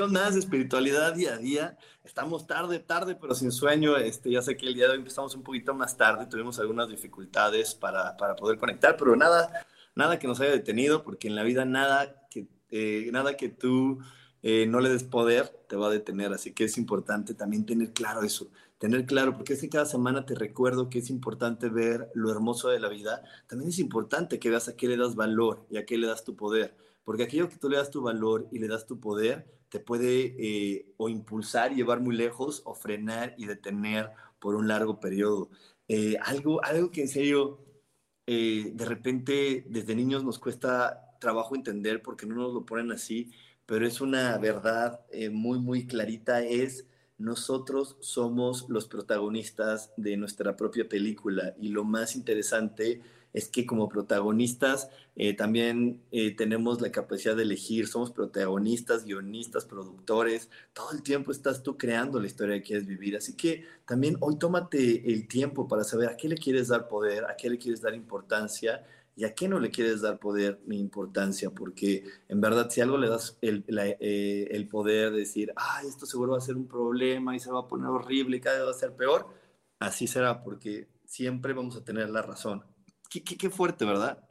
Más de espiritualidad día a día. Estamos tarde, tarde, pero sin sueño. Este, ya sé que el día de hoy empezamos un poquito más tarde, tuvimos algunas dificultades para, para poder conectar, pero nada, nada que nos haya detenido, porque en la vida nada que, eh, nada que tú eh, no le des poder te va a detener. Así que es importante también tener claro eso, tener claro, porque es que cada semana te recuerdo que es importante ver lo hermoso de la vida. También es importante que veas a qué le das valor y a qué le das tu poder porque aquello que tú le das tu valor y le das tu poder te puede eh, o impulsar llevar muy lejos o frenar y detener por un largo periodo. Eh, algo, algo que en serio eh, de repente desde niños nos cuesta trabajo entender porque no nos lo ponen así, pero es una verdad muy, muy clarita, es nosotros somos los protagonistas de nuestra propia película y lo más interesante es que como protagonistas eh, también eh, tenemos la capacidad de elegir, somos protagonistas, guionistas, productores, todo el tiempo estás tú creando la historia que quieres vivir, así que también hoy tómate el tiempo para saber a qué le quieres dar poder, a qué le quieres dar importancia y a qué no le quieres dar poder ni importancia, porque en verdad si algo le das el, eh, el poder de decir, ah, esto seguro va a ser un problema y se va a poner horrible y cada vez va a ser peor, así será, porque siempre vamos a tener la razón qué, fuerte, ¿verdad?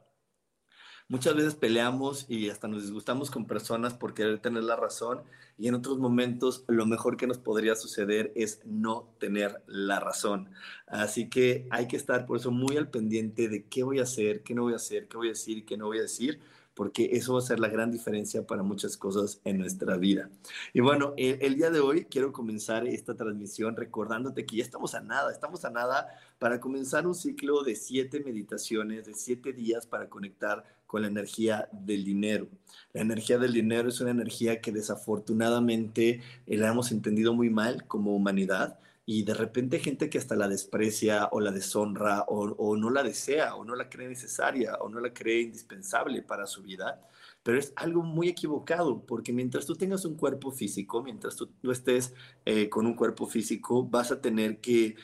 Muchas veces peleamos y hasta nos disgustamos con personas por querer tener la razón y en otros momentos lo mejor que nos podría suceder es no tener la razón. Así que hay que estar por eso muy al pendiente de qué voy a hacer, qué no voy a hacer, qué voy a decir qué no voy a decir, porque eso va a ser la gran diferencia para muchas cosas en nuestra vida. Y bueno, el, día de hoy quiero comenzar esta transmisión recordándote que ya estamos a nada, estamos a nada para comenzar un ciclo de siete meditaciones, de siete días para conectar con la energía del dinero. La energía del dinero es una energía que desafortunadamente la hemos entendido muy mal como humanidad y de repente gente que hasta la desprecia o la deshonra o, no la desea o no la cree necesaria o no la cree indispensable para su vida, pero es algo muy equivocado porque mientras tú tengas un cuerpo físico, mientras tú, estés eh, con un cuerpo físico, vas a tener que,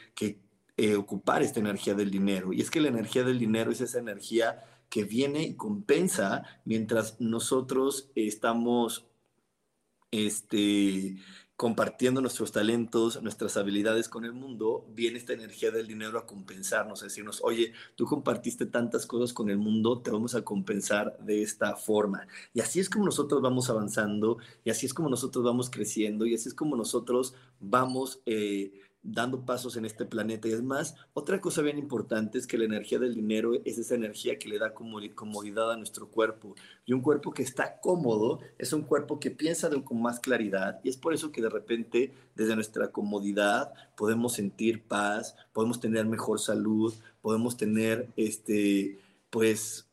eh, ocupar esta energía del dinero. Y es que la energía del dinero es esa energía que viene y compensa mientras nosotros estamos este, compartiendo nuestros talentos, nuestras habilidades con el mundo, viene esta energía del dinero a compensarnos, a decirnos, oye, tú compartiste tantas cosas con el mundo, te vamos a compensar de esta forma. Y así es como nosotros vamos avanzando, y así es como nosotros vamos creciendo, y así es como nosotros vamos... Eh, dando pasos en este planeta. Y es más, otra cosa bien importante es que la energía del dinero es esa energía que le da comodidad a nuestro cuerpo. Y un cuerpo que está cómodo es un cuerpo que piensa con más claridad. Y es por eso que de repente, desde nuestra comodidad, podemos sentir paz, podemos tener mejor salud, podemos tener, este, pues,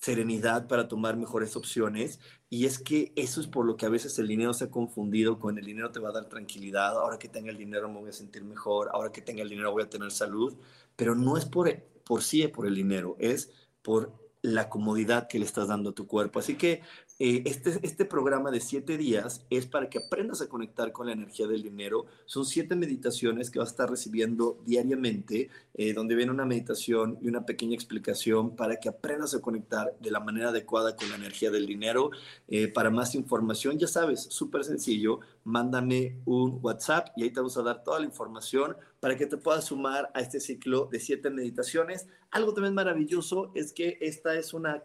serenidad para tomar mejores opciones. Y es que eso es por lo que a veces el dinero se ha confundido con el dinero te va a dar tranquilidad, ahora que tenga el dinero me voy a sentir mejor, ahora que tenga el dinero voy a tener salud, pero no es por, por sí por el dinero, es por la comodidad que le estás dando a tu cuerpo. Así que eh, este, este programa de siete días es para que aprendas a conectar con la energía del dinero. Son siete meditaciones que vas a estar recibiendo diariamente, eh, donde viene una meditación y una pequeña explicación para que aprendas a conectar de la manera adecuada con la energía del dinero. Eh, para más información, ya sabes, súper sencillo, mándame un WhatsApp y ahí te vamos a dar toda la información para que te puedas sumar a este ciclo de siete meditaciones. Algo también maravilloso es que esta es una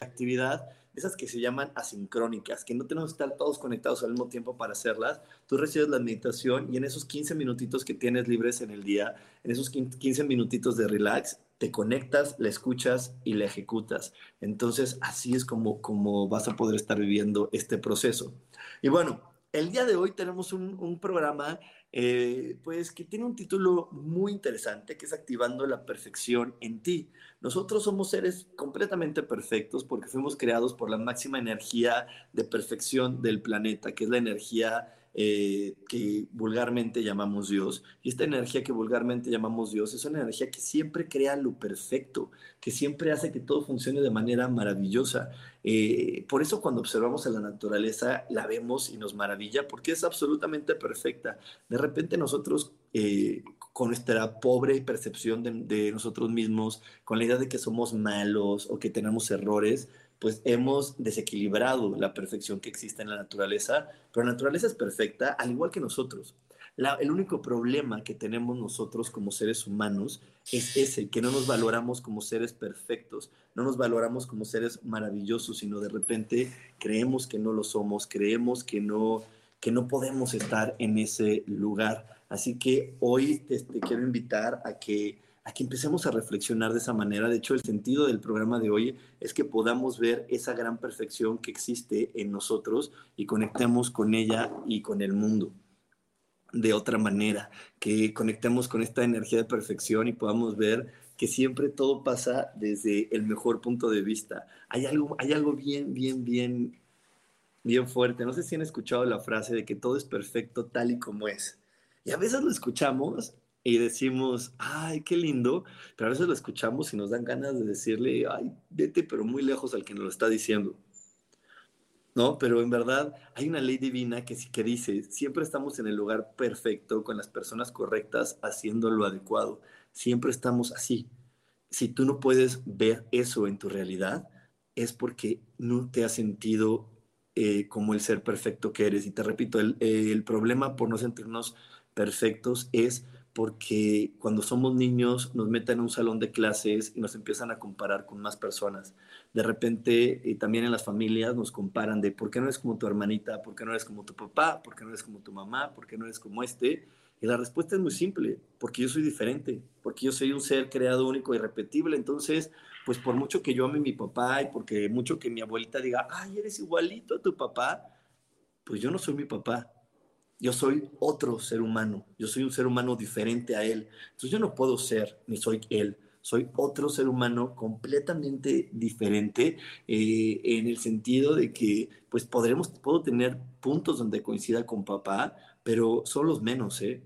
actividad esas que se llaman asincrónicas, que no tenemos que estar todos conectados al mismo tiempo para hacerlas. Tú recibes la meditación y en esos 15 minutitos que tienes libres en el día, en esos 15 minutitos de relax, te conectas, la escuchas y la ejecutas. Entonces, así es como, como vas a poder estar viviendo este proceso. Y bueno, el día de hoy tenemos un, programa eh, pues que tiene un título muy interesante que es Activando la Perfección en ti. Nosotros somos seres completamente perfectos porque fuimos creados por la máxima energía de perfección del planeta, que es la energía eh, que vulgarmente llamamos Dios. Y esta energía que vulgarmente llamamos Dios es una energía que siempre crea lo perfecto, que siempre hace que todo funcione de manera maravillosa. Eh, por eso cuando observamos a la naturaleza la vemos y nos maravilla porque es absolutamente perfecta. De repente nosotros eh, con nuestra pobre percepción de, de nosotros mismos, con la idea de que somos malos o que tenemos errores, pues hemos desequilibrado la perfección que existe en la naturaleza, pero la naturaleza es perfecta al igual que nosotros. el único problema que tenemos nosotros como seres humanos es ese, que no nos valoramos como seres perfectos, no nos valoramos como seres maravillosos, sino de repente creemos que no lo somos, creemos que no, que no podemos estar en ese lugar. Así que hoy te quiero invitar a que a que empecemos a reflexionar de esa manera. De hecho, el sentido del programa de hoy es que podamos ver esa gran perfección que existe en nosotros y conectemos con ella y con el mundo de otra manera, que conectemos con esta energía de perfección y podamos ver que siempre todo pasa desde el mejor punto de vista. Hay algo, hay algo bien, bien, bien, bien fuerte. No sé si han escuchado la frase de que todo es perfecto tal y como es. Y a veces lo escuchamos y decimos, ay, qué lindo, pero a veces lo escuchamos y nos dan ganas de decirle, ay, vete, pero muy lejos al que nos lo está diciendo. ¿No? Pero en verdad hay una ley divina que, que dice, siempre estamos en el lugar perfecto, con las personas correctas, haciendo lo adecuado. Siempre estamos así. Si tú no puedes ver eso en tu realidad, es porque no te has sentido eh, como el ser perfecto que eres. Y te repito, el, el problema por no sentirnos perfectos es porque cuando somos niños nos meten en un salón de clases y nos empiezan a comparar con más personas. De repente, y también en las familias nos comparan de por qué no eres como tu hermanita, por qué no eres como tu papá, por qué no eres como tu mamá, por qué no eres como este. Y la respuesta es muy simple, porque yo soy diferente, porque yo soy un ser creado único y repetible. Entonces, pues por mucho que yo ame a mi papá y porque mucho que mi abuelita diga, ay, eres igualito a tu papá, pues yo no soy mi papá yo soy otro ser humano, yo soy un ser humano diferente a él. Entonces yo no puedo ser ni soy él, soy otro ser humano completamente diferente eh, en el sentido de que pues podremos, puedo tener puntos donde coincida con papá, pero son los menos, ¿eh?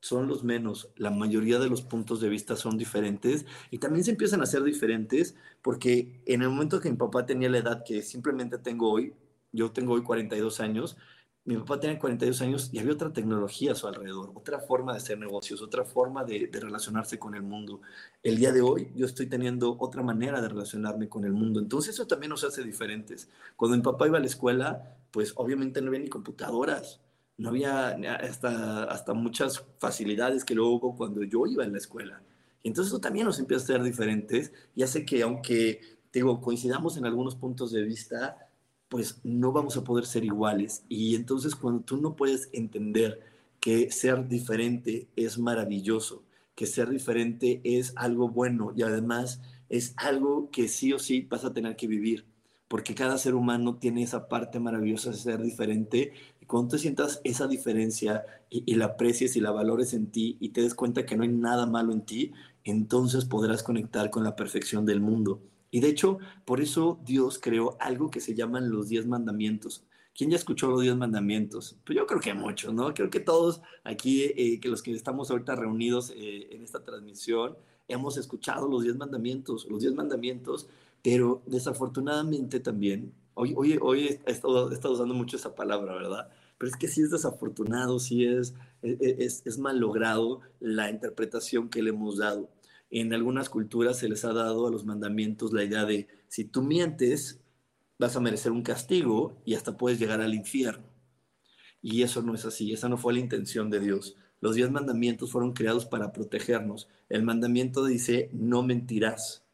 Son los menos. La mayoría de los puntos de vista son diferentes y también se empiezan a ser diferentes porque en el momento que mi papá tenía la edad que simplemente tengo hoy, yo tengo hoy 42 años, mi papá tenía 42 años y había otra tecnología a su alrededor, otra forma de hacer negocios, otra forma de, relacionarse con el mundo. El día de hoy yo estoy teniendo otra manera de relacionarme con el mundo. Entonces eso también nos hace diferentes. Cuando mi papá iba a la escuela, pues obviamente no había ni computadoras, no había hasta, hasta muchas facilidades que luego hubo cuando yo iba en la escuela. Y entonces eso también nos empieza a ser diferentes y hace que aunque digo, coincidamos en algunos puntos de vista, pues no vamos a poder ser iguales. Y entonces cuando tú no puedes entender que ser diferente es maravilloso, que ser diferente es algo bueno y además es algo que sí o sí vas a tener que vivir, porque cada ser humano tiene esa parte maravillosa de ser diferente. Y cuando tú sientas esa diferencia y, y la aprecies y la valores en ti y te des cuenta que no hay nada malo en ti, entonces podrás conectar con la perfección del mundo. Y de hecho, por eso Dios creó algo que se llaman los diez mandamientos. ¿Quién ya escuchó los diez mandamientos? Pues yo creo que muchos, ¿no? Creo que todos aquí, eh, que los que estamos ahorita reunidos eh, en esta transmisión, hemos escuchado los diez mandamientos, los diez mandamientos, pero desafortunadamente también, hoy, hoy, hoy he, estado, usando mucho esa palabra, ¿verdad? Pero es que sí es desafortunado, sí es, e, e, es, es mal logrado la interpretación que le hemos dado en algunas culturas se les ha dado a los mandamientos la idea de si tú mientes, vas a merecer un castigo y hasta puedes llegar al infierno. Y eso no es así, esa no fue la intención de Dios. Los diez mandamientos fueron creados para protegernos. El mandamiento dice, no mentirás.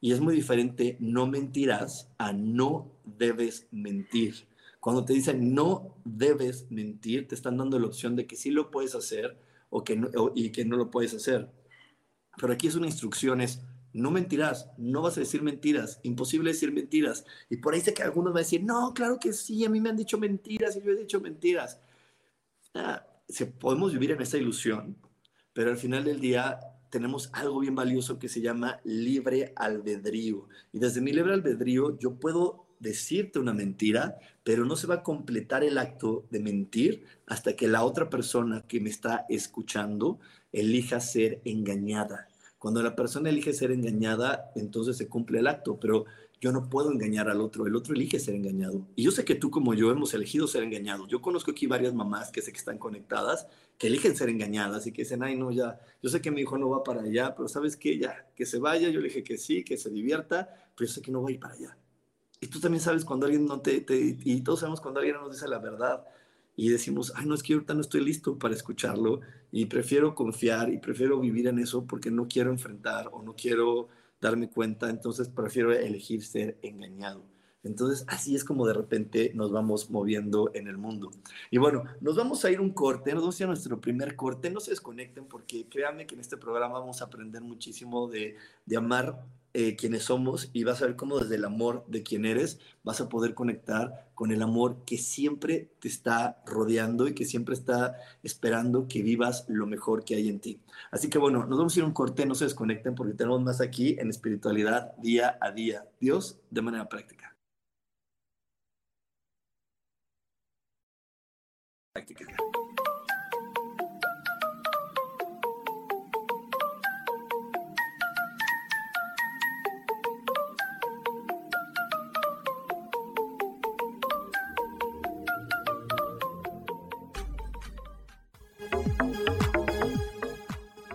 Y es muy diferente no mentirás a no debes mentir. Cuando te dicen no debes mentir, te están dando la opción de que sí lo puedes hacer o que y que no lo puedes hacer. Pero aquí es una instrucción, es no mentirás, no vas a decir mentiras, imposible decir mentiras. Y por ahí sé que algunos van a decir, no, claro que sí, a mí me han dicho mentiras y yo he dicho mentiras. Ah, podemos vivir en esa ilusión, pero al final del día tenemos algo bien valioso que se llama libre albedrío. Y desde mi libre albedrío yo puedo decirte una mentira, pero no se va a completar el acto de mentir hasta que la otra persona que me está escuchando elija ser engañada. Cuando la persona elige ser engañada, entonces se cumple el acto, pero yo no puedo engañar al otro, el otro elige ser engañado. Y yo sé que tú como yo hemos elegido ser engañados. Yo conozco aquí varias mamás que sé que están conectadas, que eligen ser engañadas y que dicen, ay, no, ya, yo sé que mi hijo no va para allá, pero sabes qué, ya, que se vaya, yo le dije que sí, que se divierta, pero yo sé que no va a ir para allá. Y tú también sabes cuando alguien no te, te y todos sabemos cuando alguien nos dice la verdad y decimos, ay, no es que ahorita no estoy listo para escucharlo y prefiero confiar y prefiero vivir en eso porque no quiero enfrentar o no quiero darme cuenta, entonces prefiero elegir ser engañado. Entonces, así es como de repente nos vamos moviendo en el mundo. Y bueno, nos vamos a ir un corte, nos vamos a ir a nuestro primer corte. No se desconecten porque créanme que en este programa vamos a aprender muchísimo de, de amar eh, quienes somos y vas a ver cómo desde el amor de quien eres vas a poder conectar con el amor que siempre te está rodeando y que siempre está esperando que vivas lo mejor que hay en ti. Así que bueno, nos vamos a ir un corte, no se desconecten porque tenemos más aquí en espiritualidad día a día. Dios de manera. Práctica.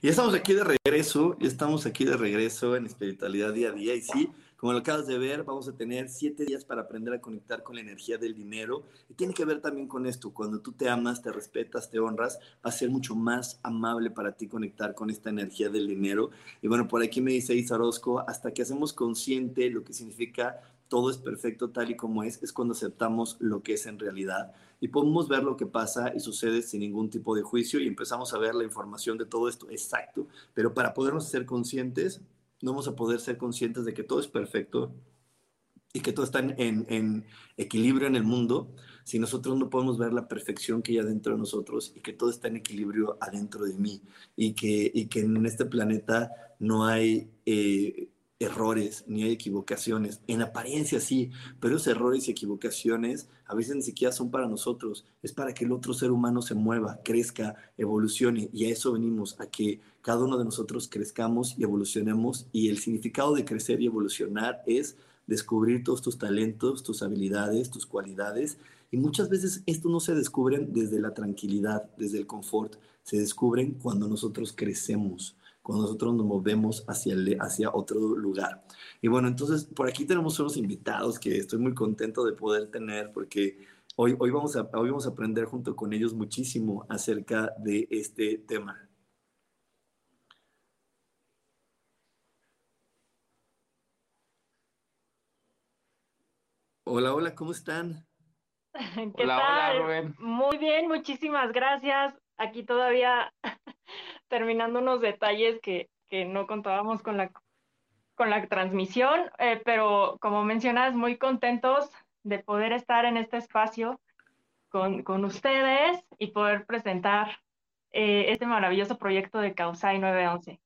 Y estamos aquí de regreso, y estamos aquí de regreso en espiritualidad día a día. Y sí, como lo acabas de ver, vamos a tener siete días para aprender a conectar con la energía del dinero. Y tiene que ver también con esto. Cuando tú te amas, te respetas, te honras, va a ser mucho más amable para ti conectar con esta energía del dinero. Y bueno, por aquí me dice Isa Orozco, hasta que hacemos consciente lo que significa todo es perfecto tal y como es, es cuando aceptamos lo que es en realidad y podemos ver lo que pasa y sucede sin ningún tipo de juicio y empezamos a ver la información de todo esto exacto, pero para podernos ser conscientes, no vamos a poder ser conscientes de que todo es perfecto y que todo está en, equilibrio en el mundo si nosotros no podemos ver la perfección que hay adentro de nosotros y que todo está en equilibrio adentro de mí y que, y que en este planeta no hay... Eh, errores ni hay equivocaciones. En apariencia sí, pero esos errores y equivocaciones a veces ni siquiera son para nosotros, es para que el otro ser humano se mueva, crezca, evolucione. Y a eso venimos, a que cada uno de nosotros crezcamos y evolucionemos. Y el significado de crecer y evolucionar es descubrir todos tus talentos, tus habilidades, tus cualidades. Y muchas veces esto no se descubren desde la tranquilidad, desde el confort, se descubren cuando nosotros crecemos cuando nosotros nos movemos hacia, hacia otro lugar. Y bueno, entonces por aquí tenemos unos invitados que estoy muy contento de poder tener porque hoy, hoy, vamos, a, hoy vamos a aprender junto con ellos muchísimo acerca de este tema. Hola, hola, ¿cómo están? Hola. Hola, Rubén. Muy bien, muchísimas gracias. Aquí todavía terminando unos detalles que, no contábamos con la, con la transmisión, eh, pero como mencionas, muy contentos de poder estar en este espacio con, ustedes y poder presentar eh, este maravilloso proyecto de Causai 911.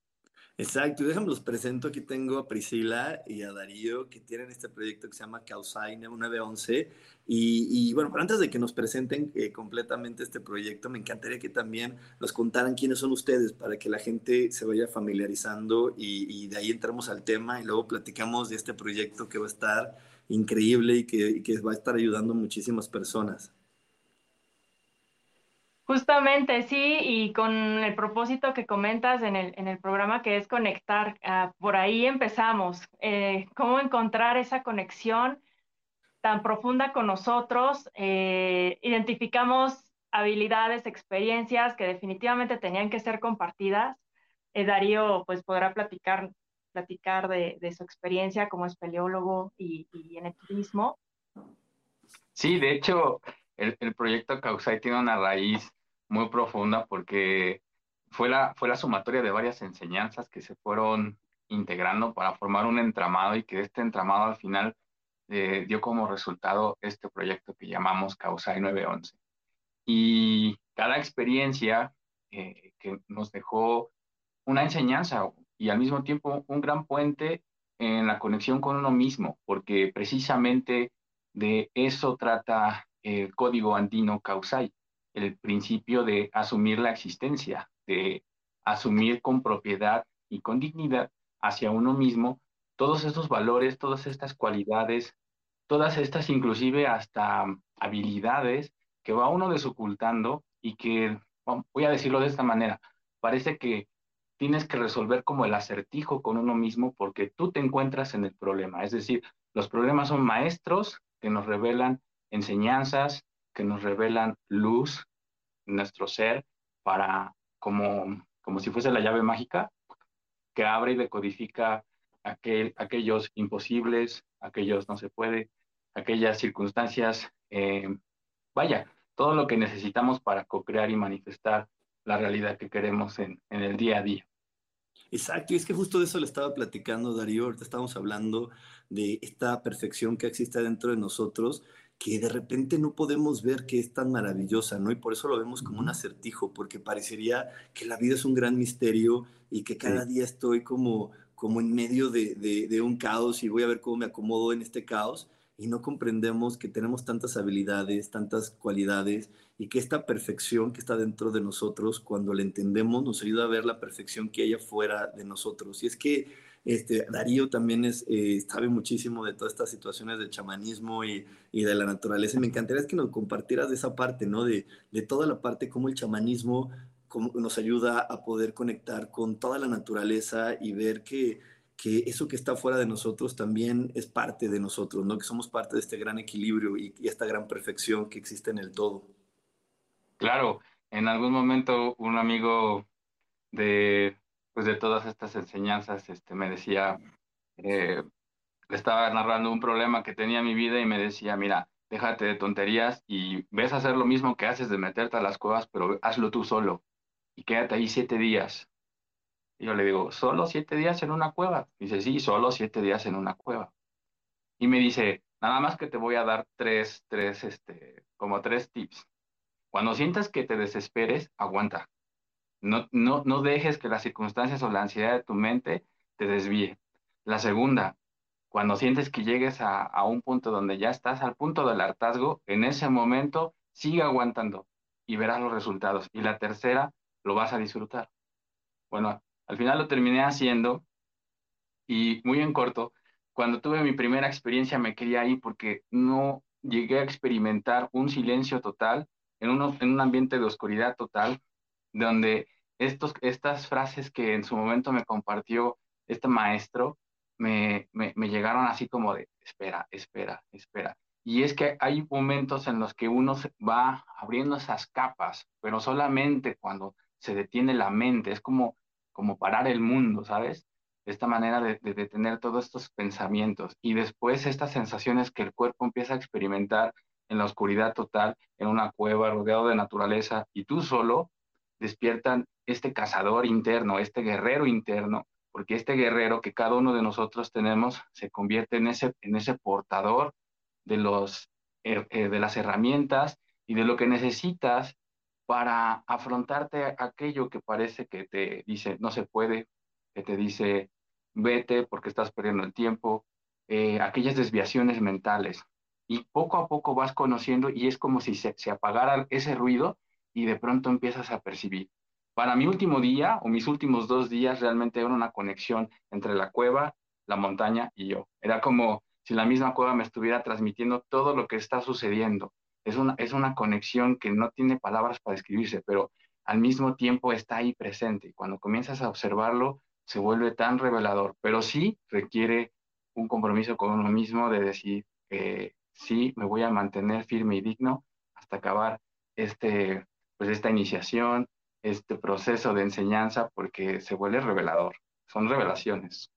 Exacto, déjame los presento. Aquí tengo a Priscila y a Darío que tienen este proyecto que se llama Causaine 911. Y, y bueno, pero antes de que nos presenten eh, completamente este proyecto, me encantaría que también nos contaran quiénes son ustedes para que la gente se vaya familiarizando y, y de ahí entramos al tema y luego platicamos de este proyecto que va a estar increíble y que, y que va a estar ayudando a muchísimas personas. Justamente, sí, y con el propósito que comentas en el, en el programa que es conectar, ah, por ahí empezamos, eh, cómo encontrar esa conexión tan profunda con nosotros, eh, identificamos habilidades, experiencias que definitivamente tenían que ser compartidas. Eh, Darío pues podrá platicar, platicar de, su experiencia como espeleólogo y, y en el turismo. Sí, de hecho, el, proyecto Causai tiene una raíz muy profunda porque fue la, fue la sumatoria de varias enseñanzas que se fueron integrando para formar un entramado y que este entramado al final eh, dio como resultado este proyecto que llamamos Causai 911. Y cada experiencia eh, que nos dejó una enseñanza y al mismo tiempo un gran puente en la conexión con uno mismo, porque precisamente de eso trata el código andino Causai, el principio de asumir la existencia, de asumir con propiedad y con dignidad hacia uno mismo todos estos valores, todas estas cualidades, todas estas inclusive hasta habilidades que va uno desocultando y que, voy a decirlo de esta manera, parece que tienes que resolver como el acertijo con uno mismo porque tú te encuentras en el problema. Es decir, los problemas son maestros que nos revelan enseñanzas, que nos revelan luz, nuestro ser, para como, como si fuese la llave mágica que abre y decodifica aquel, aquellos imposibles, aquellos no se puede, aquellas circunstancias, eh, vaya, todo lo que necesitamos para co-crear y manifestar la realidad que queremos en, en, el día a día. Exacto, y es que justo de eso le estaba platicando Darío, ahorita estábamos hablando de esta perfección que existe dentro de nosotros que de repente no podemos ver que es tan maravillosa, ¿no? Y por eso lo vemos como un acertijo, porque parecería que la vida es un gran misterio y que cada día estoy como, como en medio de, de, un caos y voy a ver cómo me acomodo en este caos y no comprendemos que tenemos tantas habilidades, tantas cualidades y que esta perfección que está dentro de nosotros, cuando la entendemos, nos ayuda a ver la perfección que hay afuera de nosotros. Y es que este, Darío también es, eh, sabe muchísimo de todas estas situaciones del chamanismo y, y, de la naturaleza. Me encantaría que nos compartieras de esa parte, ¿no? De, de toda la parte, cómo el chamanismo cómo nos ayuda a poder conectar con toda la naturaleza y ver que, que eso que está fuera de nosotros también es parte de nosotros, ¿no? Que somos parte de este gran equilibrio y, y esta gran perfección que existe en el todo. Claro, en algún momento un amigo de, pues de todas estas enseñanzas, este, me decía, eh, le estaba narrando un problema que tenía en mi vida y me decía, mira, déjate de tonterías y ves a hacer lo mismo que haces de meterte a las cuevas, pero hazlo tú solo y quédate ahí siete días. Y yo le digo, ¿solo siete días en una cueva? dice, sí, solo siete días en una cueva. Y me dice, nada más que te voy a dar tres, tres, este, como tres tips. Cuando sientas que te desesperes, aguanta. No, no, no dejes que las circunstancias o la ansiedad de tu mente te desvíe. La segunda, cuando sientes que llegues a, a, un punto donde ya estás al punto del hartazgo, en ese momento sigue aguantando y verás los resultados. Y la tercera, lo vas a disfrutar. Bueno, al final lo terminé haciendo y muy en corto, cuando tuve mi primera experiencia me quería ir porque no llegué a experimentar un silencio total en, uno, en un ambiente de oscuridad total donde estos, estas frases que en su momento me compartió este maestro me, me, llegaron así como de, espera, espera, espera. Y es que hay momentos en los que uno va abriendo esas capas, pero solamente cuando se detiene la mente, es como, como parar el mundo, ¿sabes? esta manera de, de, tener todos estos pensamientos y después estas sensaciones que el cuerpo empieza a experimentar en la oscuridad total, en una cueva rodeado de naturaleza y tú solo, despiertan este cazador interno, este guerrero interno, porque este guerrero que cada uno de nosotros tenemos se convierte en ese, en ese portador de, los, eh, eh, de las herramientas y de lo que necesitas para afrontarte aquello que parece que te dice no se puede, que te dice vete porque estás perdiendo el tiempo, eh, aquellas desviaciones mentales. Y poco a poco vas conociendo y es como si se, se apagara ese ruido y de pronto empiezas a percibir. Para mi último día o mis últimos dos días realmente era una conexión entre la cueva, la montaña y yo. Era como si la misma cueva me estuviera transmitiendo todo lo que está sucediendo. Es una, es una conexión que no tiene palabras para describirse, pero al mismo tiempo está ahí presente. Cuando comienzas a observarlo, se vuelve tan revelador, pero sí requiere un compromiso con uno mismo de decir, que sí, me voy a mantener firme y digno hasta acabar este, pues esta iniciación, este proceso de enseñanza, porque se vuelve revelador. Son revelaciones.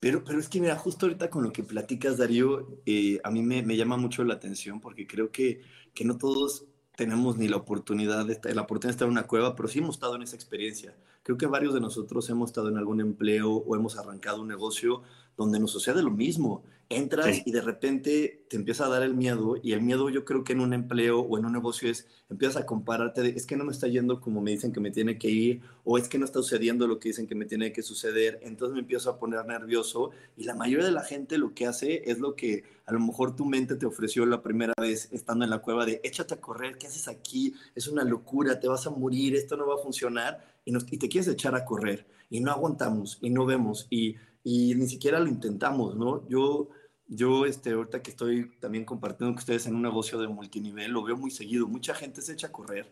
Pero, pero es que, mira, justo ahorita con lo que platicas, Darío, eh, a mí me, me, llama mucho la atención porque creo que, que no todos tenemos ni la oportunidad de la oportunidad de estar en una cueva, pero sí hemos estado en esa experiencia. Creo que varios de nosotros hemos estado en algún empleo o hemos arrancado un negocio donde nos sucede lo mismo. Entras y de repente te empieza a dar el miedo y el miedo yo creo que en un empleo o en un negocio es, empiezas a compararte de, es que no me está yendo como me dicen que me tiene que ir o es que no está sucediendo lo que dicen que me tiene que suceder, entonces me empiezo a poner nervioso y la mayoría de la gente lo que hace es lo que a lo mejor tu mente te ofreció la primera vez estando en la cueva de, échate a correr, ¿qué haces aquí? Es una locura, te vas a morir, esto no va a funcionar y, nos, y te quieres echar a correr y no aguantamos y no vemos y y ni siquiera lo intentamos, ¿no? Yo, yo este, ahorita que estoy también compartiendo con ustedes en un negocio de multinivel, lo veo muy seguido. Mucha gente se echa a correr,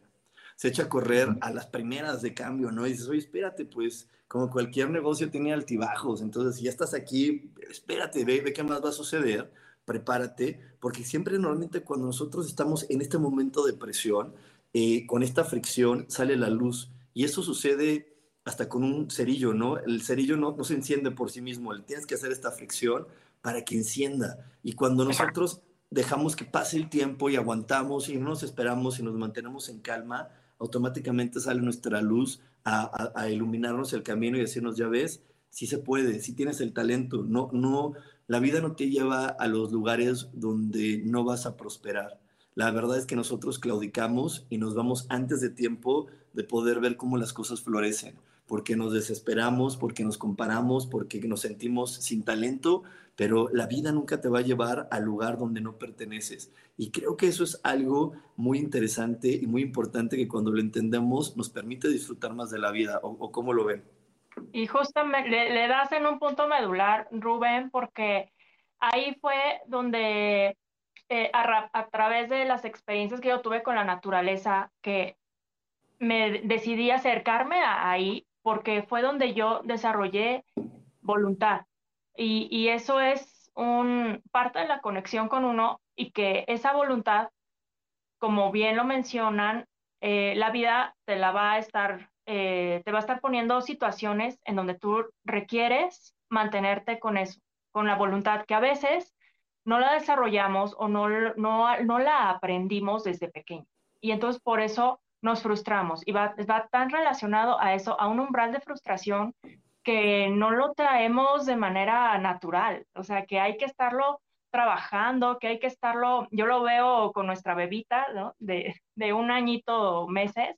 se echa a correr a las primeras de cambio, ¿no? Y dices, oye, espérate, pues, como cualquier negocio tiene altibajos, entonces si ya estás aquí, espérate, ve, ve qué más va a suceder, prepárate, porque siempre normalmente cuando nosotros estamos en este momento de presión, eh, con esta fricción sale la luz, y eso sucede hasta con un cerillo, ¿no? El cerillo no, no se enciende por sí mismo, le tienes que hacer esta fricción para que encienda. Y cuando nosotros dejamos que pase el tiempo y aguantamos y no nos esperamos y nos mantenemos en calma, automáticamente sale nuestra luz a, a, iluminarnos el camino y decirnos, ya ves, sí se puede, sí tienes el talento, no, no, la vida no te lleva a los lugares donde no vas a prosperar. La verdad es que nosotros claudicamos y nos vamos antes de tiempo de poder ver cómo las cosas florecen porque nos desesperamos, porque nos comparamos, porque nos sentimos sin talento, pero la vida nunca te va a llevar al lugar donde no perteneces. Y creo que eso es algo muy interesante y muy importante que cuando lo entendemos nos permite disfrutar más de la vida, o, cómo lo ven. Y justamente le, das en un punto medular, Rubén, porque ahí fue donde eh, a, a, través de las experiencias que yo tuve con la naturaleza, que me decidí acercarme a, ahí porque fue donde yo desarrollé voluntad. Y, eso es parte de la conexión con uno y que esa voluntad, como bien lo mencionan, eh, la vida te la va a estar, eh, te va a estar poniendo situaciones en donde tú requieres mantenerte con eso, con la voluntad que a veces no la desarrollamos o no, no, no la aprendimos desde pequeño. Y entonces por eso nos frustramos y va, va tan relacionado a eso, a un umbral de frustración que no lo traemos de manera natural, o sea, que hay que estarlo trabajando, que hay que estarlo, yo lo veo con nuestra bebita, ¿no? De, de un añito, meses,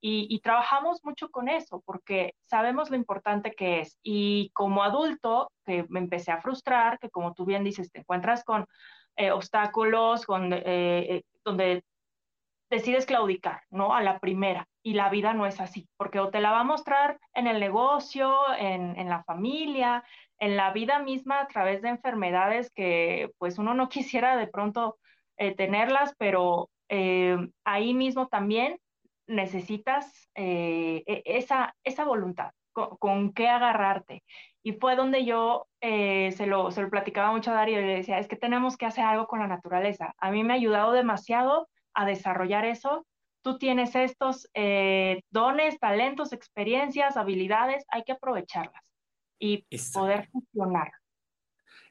y, y, trabajamos mucho con eso, porque sabemos lo importante que es. Y como adulto, que me empecé a frustrar, que como tú bien dices, te encuentras con eh, obstáculos, con, eh, eh donde decides claudicar, ¿no? A la primera. Y la vida no es así, porque o te la va a mostrar en el negocio, en, en la familia, en la vida misma a través de enfermedades que pues uno no quisiera de pronto eh, tenerlas, pero eh, ahí mismo también necesitas eh, e, esa, esa voluntad, con, qué agarrarte. Y fue donde yo se, lo, se lo platicaba mucho a Darío y le decía, es que tenemos que hacer algo con la naturaleza. A mí me ha ayudado demasiado a desarrollar eso. Tú tienes estos eh, dones, talentos, experiencias, habilidades, hay que aprovecharlas. y poder funcionar.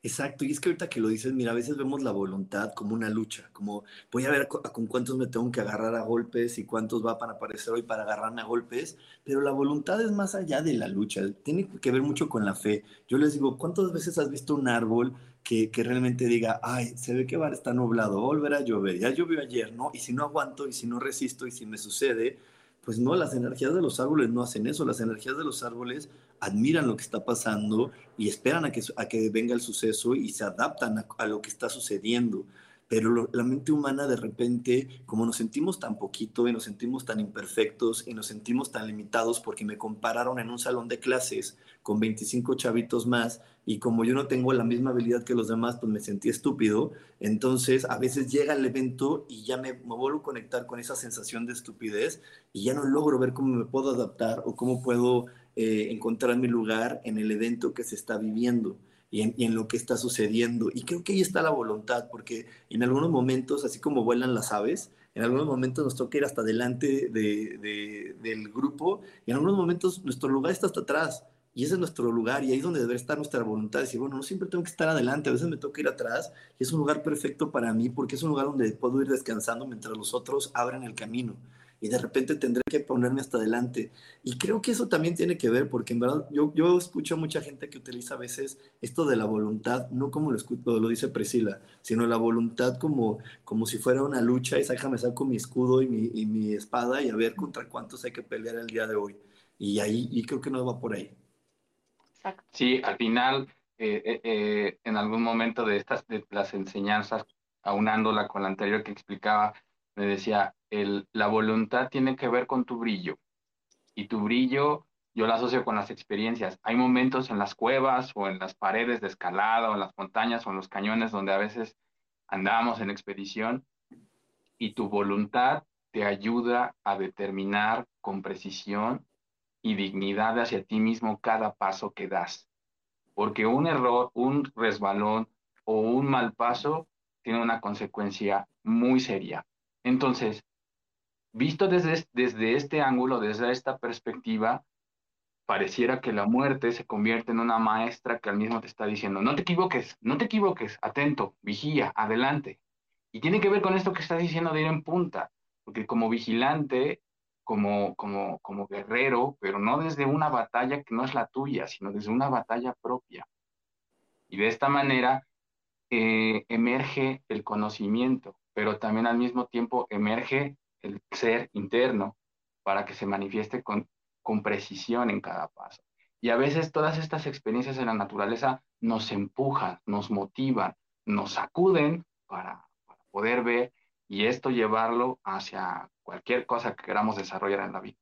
Exacto, y es que ahorita que lo dices, mira, a veces vemos la voluntad como una lucha, como voy a ver con cuántos me tengo que agarrar a golpes y cuántos va para aparecer hoy para agarrarme a golpes, pero la voluntad es más allá de la lucha, tiene que ver mucho con la fe. Yo les digo, ¿cuántas veces has visto un árbol que, que realmente diga, ay, se ve que va a estar nublado, va a volver a llover, ya llovió ayer, ¿no? Y si no aguanto, y si no resisto, y si me sucede, pues no, las energías de los árboles no hacen eso, las energías de los árboles admiran lo que está pasando y esperan a que, a que venga el suceso y se adaptan a, lo que está sucediendo. Pero la mente humana de repente, como nos sentimos tan poquito y nos sentimos tan imperfectos y nos sentimos tan limitados porque me compararon en un salón de clases con 25 chavitos más y como yo no tengo la misma habilidad que los demás, pues me sentí estúpido. Entonces a veces llega el evento y ya me, me, vuelvo a conectar con esa sensación de estupidez y ya no logro ver cómo me puedo adaptar o cómo puedo eh, encontrar mi lugar en el evento que se está viviendo. Y en, lo que está sucediendo. Y creo que ahí está la voluntad, porque en algunos momentos, así como vuelan las aves, en algunos momentos nos toca ir hasta delante de, de, del grupo y en algunos momentos nuestro lugar está hasta atrás. Y ese es nuestro lugar y ahí es donde debe estar nuestra voluntad. Decir, bueno, no siempre tengo que estar adelante, a veces me toca ir atrás y es un lugar perfecto para mí porque es un lugar donde puedo ir descansando mientras los otros abren el camino y de repente tendré que ponerme hasta adelante. Y creo que eso también tiene que ver porque en verdad yo, yo escucho a mucha gente que utiliza a veces esto de la voluntad, no como lo, escucho, lo dice Priscila, sino la voluntad como, como si fuera una lucha y déjame saco mi escudo y mi, y mi espada y a ver contra cuántos hay que pelear el día de hoy. Y ahí y creo que no va por ahí. Sí, al final, eh, eh, eh, en algún momento de estas, de las enseñanzas, aunándola con la anterior que explicaba, me decía, el, la voluntad tiene que ver con tu brillo. Y tu brillo yo lo asocio con las experiencias. Hay momentos en las cuevas o en las paredes de escalada o en las montañas o en los cañones donde a veces andamos en expedición y tu voluntad te ayuda a determinar con precisión y dignidad hacia ti mismo cada paso que das. Porque un error, un resbalón o un mal paso tiene una consecuencia muy seria. Entonces, visto desde, desde este ángulo, desde esta perspectiva, pareciera que la muerte se convierte en una maestra que al mismo te está diciendo, no te equivoques, no te equivoques, atento, vigía, adelante. Y tiene que ver con esto que estás diciendo de ir en punta, porque como vigilante como, como, como guerrero, pero no desde una batalla que no es la tuya, sino desde una batalla propia. Y de esta manera eh, emerge el conocimiento, pero también al mismo tiempo emerge el ser interno para que se manifieste con, precisión en cada paso. Y a veces todas estas experiencias en la naturaleza nos empujan, nos motivan, nos sacuden para, para poder ver y esto llevarlo hacia cualquier cosa que queramos desarrollar en la vida,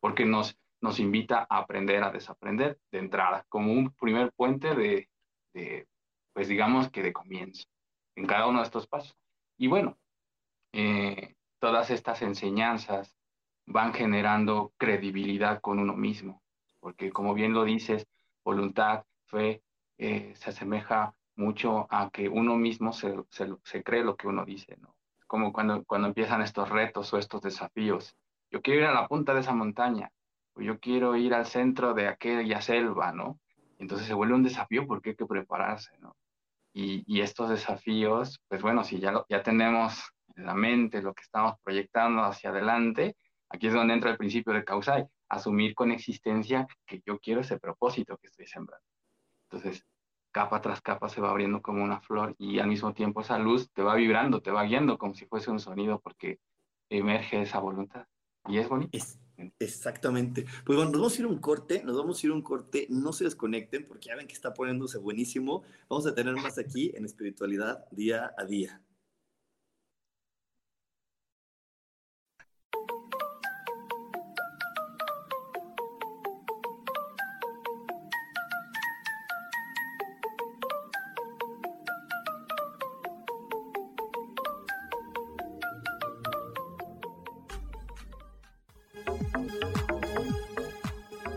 porque nos, nos invita a aprender a desaprender de entrada, como un primer puente de, de pues digamos que de comienzo en cada uno de estos pasos. Y bueno, eh, todas estas enseñanzas van generando credibilidad con uno mismo, porque como bien lo dices, voluntad, fe, eh, se asemeja mucho a que uno mismo se, se, cree lo que uno dice, ¿no? como cuando, cuando empiezan estos retos o estos desafíos. Yo quiero ir a la punta de esa montaña, o yo quiero ir al centro de aquella selva, ¿no? Entonces se vuelve un desafío porque hay que prepararse, ¿no? Y, estos desafíos, pues bueno, si ya, ya tenemos en la mente lo que estamos proyectando hacia adelante, aquí es donde entra el principio de causal, asumir con existencia que yo quiero ese propósito que estoy sembrando. Entonces, capa tras capa se va abriendo como una flor y al mismo tiempo esa luz te va vibrando, te va guiando como si fuese un sonido porque emerge esa voluntad. Y es bonito. Es, exactamente. Pues bueno, nos vamos a ir a un corte, nos vamos a ir a un corte, no se desconecten porque ya ven que está poniéndose buenísimo. Vamos a tener más aquí en espiritualidad día a día.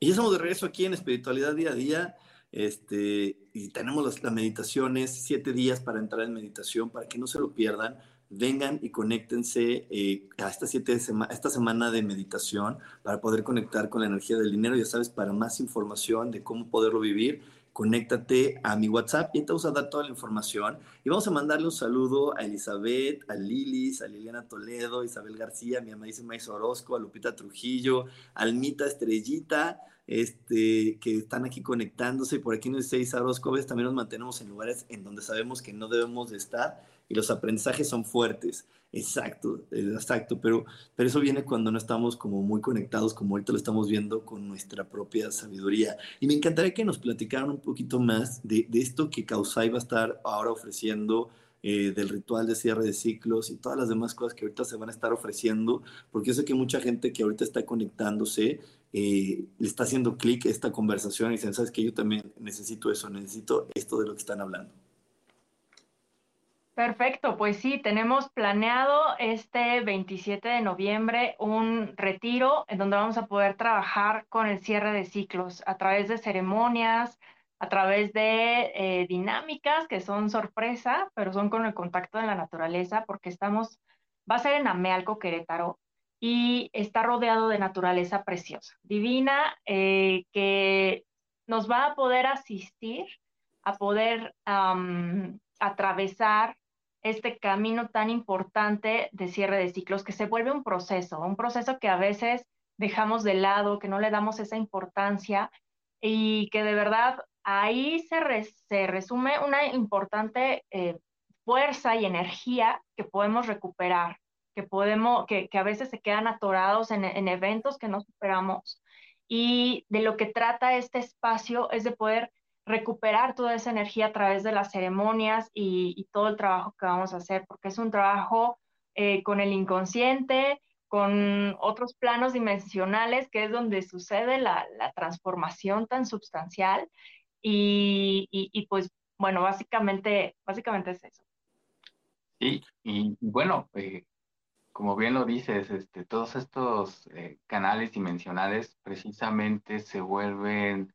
Y ya estamos de regreso aquí en Espiritualidad Día a Día. Este, y tenemos las, meditaciones, siete días para entrar en meditación, para que no se lo pierdan. Vengan y conéctense eh, a esta, siete esta semana de meditación para poder conectar con la energía del dinero. Ya sabes, para más información de cómo poderlo vivir, conéctate a mi WhatsApp y te vamos a dar toda la información. Y vamos a mandarle un saludo a Elizabeth, a Lilis, a Liliana Toledo, Isabel García, a mi amadísima Isa Orozco, a Lupita Trujillo, a Almita Estrellita, este, que están aquí conectándose. Y por aquí nos dice Isa Orozco, también nos mantenemos en lugares en donde sabemos que no debemos de estar y los aprendizajes son fuertes. Exacto, exacto, pero, pero eso viene cuando no estamos como muy conectados, como ahorita lo estamos viendo con nuestra propia sabiduría. Y me encantaría que nos platicaran un poquito más de, esto que Causai va a estar ahora ofreciendo, eh, del ritual de cierre de ciclos y todas las demás cosas que ahorita se van a estar ofreciendo, porque yo sé que mucha gente que ahorita está conectándose eh, le está haciendo clic esta conversación y dicen, sabes que yo también necesito eso, necesito esto de lo que están hablando. Perfecto, pues sí, tenemos planeado este 27 de noviembre un retiro en donde vamos a poder trabajar con el cierre de ciclos a través de ceremonias, a través de eh, dinámicas que son sorpresa, pero son con el contacto de la naturaleza, porque estamos, va a ser en Amealco, Querétaro, y está rodeado de naturaleza preciosa, divina, eh, que nos va a poder asistir a poder atravesar este camino tan importante de cierre de ciclos que se vuelve un proceso, un proceso que a veces dejamos de lado, que no le damos esa importancia y que de verdad ahí se, se resume una importante eh, fuerza y energía que podemos recuperar, que, podemos, que, a veces se quedan atorados en, eventos que no superamos. Y de lo que trata este espacio es de poder recuperar toda esa energía a través de las ceremonias y, todo el trabajo que vamos a hacer, porque es un trabajo eh, con el inconsciente, con otros planos dimensionales, que es donde sucede la, transformación tan sustancial. Y, pues, bueno, básicamente, básicamente es eso. Sí, y bueno, eh, como bien lo dices, este, todos estos eh, canales dimensionales precisamente se vuelven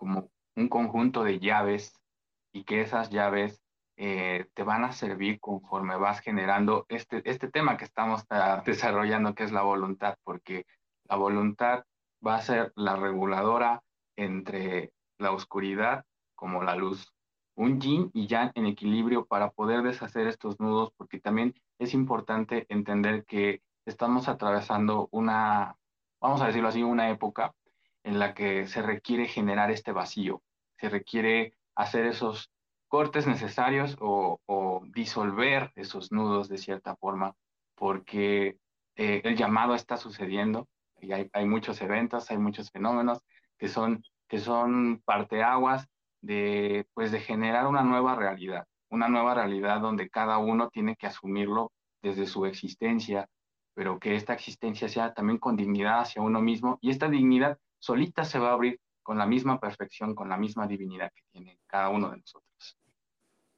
como un conjunto de llaves y que esas llaves eh, te van a servir conforme vas generando este, este tema que estamos desarrollando, que es la voluntad, porque la voluntad va a ser la reguladora entre la oscuridad como la luz. Un yin y yang en equilibrio para poder deshacer estos nudos, porque también es importante entender que estamos atravesando una, vamos a decirlo así, una época en la que se requiere generar este vacío, se requiere hacer esos cortes necesarios o, disolver esos nudos de cierta forma, porque eh, el llamado está sucediendo y hay, muchos eventos, hay muchos fenómenos que son, que son parteaguas de, pues, de generar una nueva realidad, una nueva realidad donde cada uno tiene que asumirlo desde su existencia, pero que esta existencia sea también con dignidad hacia uno mismo y esta dignidad solita se va a abrir con la misma perfección, con la misma divinidad que tiene cada uno de nosotros.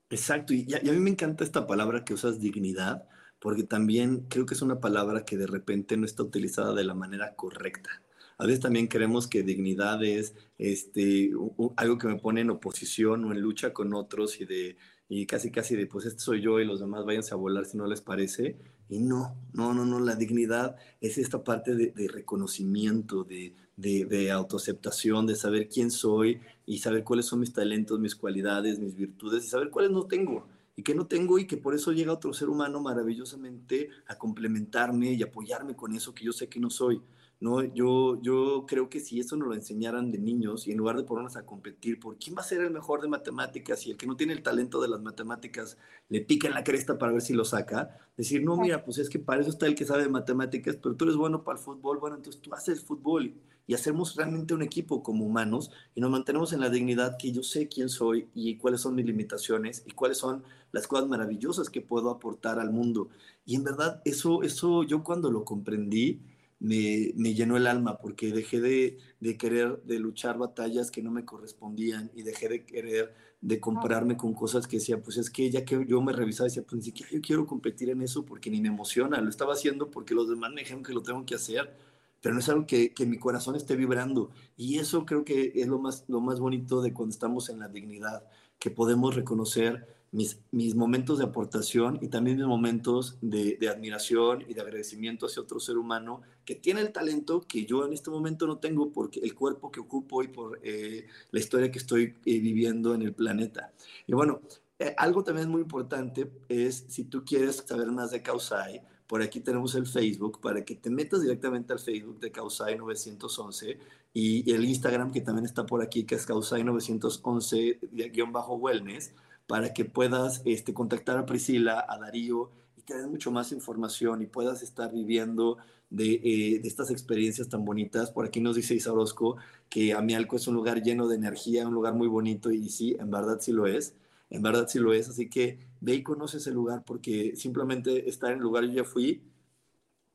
Exacto, y, a, mí me encanta esta palabra que usas, dignidad, porque también creo que es una palabra que de repente no está utilizada de la manera correcta. A veces también creemos que dignidad es este, algo que me pone en oposición o en lucha con otros y de y casi casi de pues este soy yo y los demás váyanse a volar si no les parece. Y no, no, no, no, la dignidad es esta parte de, de reconocimiento, de, de, de, autoaceptación, de saber quién soy y saber cuáles son mis talentos, mis cualidades, mis virtudes y saber cuáles no tengo y que no tengo y que por eso llega otro ser humano maravillosamente a complementarme y apoyarme con eso que yo sé que no soy. ¿no? Yo, yo creo que si eso nos lo enseñaran de niños y en lugar de ponernos a competir por quién va a ser el mejor de matemáticas y el que no tiene el talento de las matemáticas le pica en la cresta para ver si lo saca, decir, no, mira, pues es que para eso está el que sabe de matemáticas, pero tú eres bueno para el fútbol, bueno, entonces tú haces fútbol y hacemos realmente un equipo como humanos y nos mantenemos en la dignidad que yo sé quién soy y cuáles son mis limitaciones y cuáles son las cosas maravillosas que puedo aportar al mundo. Y en verdad, eso, eso yo cuando lo comprendí, me, llenó el alma porque dejé de, querer, de luchar batallas que no me correspondían y dejé de querer, de compararme con cosas que decía, pues es que ya que yo me revisaba, decía, pues ni siquiera yo quiero competir en eso porque ni me emociona, lo estaba haciendo porque los demás me dijeron que lo tengo que hacer, pero no es algo que, que mi corazón esté vibrando. Y eso creo que es lo más, lo más bonito de cuando estamos en la dignidad, que podemos reconocer mis, mis momentos de aportación y también mis momentos de, admiración y de agradecimiento hacia otro ser humano que tiene el talento que yo en este momento no tengo porque el cuerpo que ocupo y por eh, la historia que estoy eh, viviendo en el planeta. Y bueno, eh, algo también muy importante es si tú quieres saber más de Causai, por aquí tenemos el Facebook para que te metas directamente al Facebook de Causai 911 y, el Instagram que también está por aquí que es Causai 911-wellness para que puedas este, contactar a Priscila, a Darío y te den mucho más información y puedas estar viviendo de, eh, de, estas experiencias tan bonitas. Por aquí nos dice Isa Orozco que Amialco es un lugar lleno de energía, un lugar muy bonito y sí, en verdad sí lo es. En verdad sí lo es, así que ve y conoce ese lugar porque simplemente estar en el lugar, yo ya fui,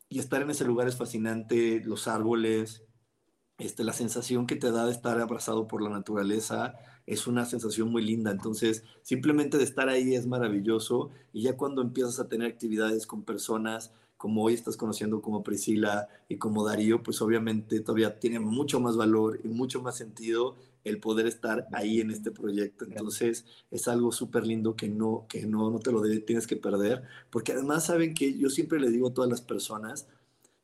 y estar en ese lugar es fascinante, los árboles, este, la sensación que te da de estar abrazado por la naturaleza, es una sensación muy linda. Entonces, simplemente de estar ahí es maravilloso y ya cuando empiezas a tener actividades con personas como hoy estás conociendo como Priscila y como Darío, pues obviamente todavía tiene mucho más valor y mucho más sentido el poder estar ahí en este proyecto. Entonces es algo súper lindo que no, que no, no te lo tienes que perder, porque además saben que yo siempre le digo a todas las personas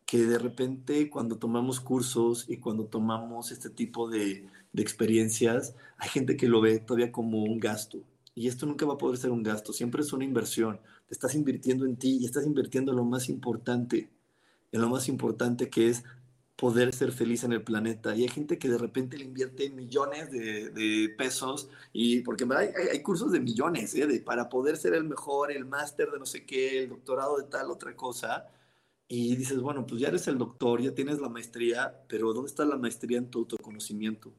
que de repente cuando tomamos cursos y cuando tomamos este tipo de, de experiencias, hay gente que lo ve todavía como un gasto. Y esto nunca va a poder ser un gasto, siempre es una inversión. Te estás invirtiendo en ti y estás invirtiendo en lo más importante, en lo más importante que es poder ser feliz en el planeta. Y hay gente que de repente le invierte millones de, pesos, y porque hay, hay, cursos de millones, ¿eh? de, para poder ser el mejor, el máster de no sé qué, el doctorado de tal, otra cosa. Y dices, bueno, pues ya eres el doctor, ya tienes la maestría, pero ¿dónde está la maestría en tu autoconocimiento?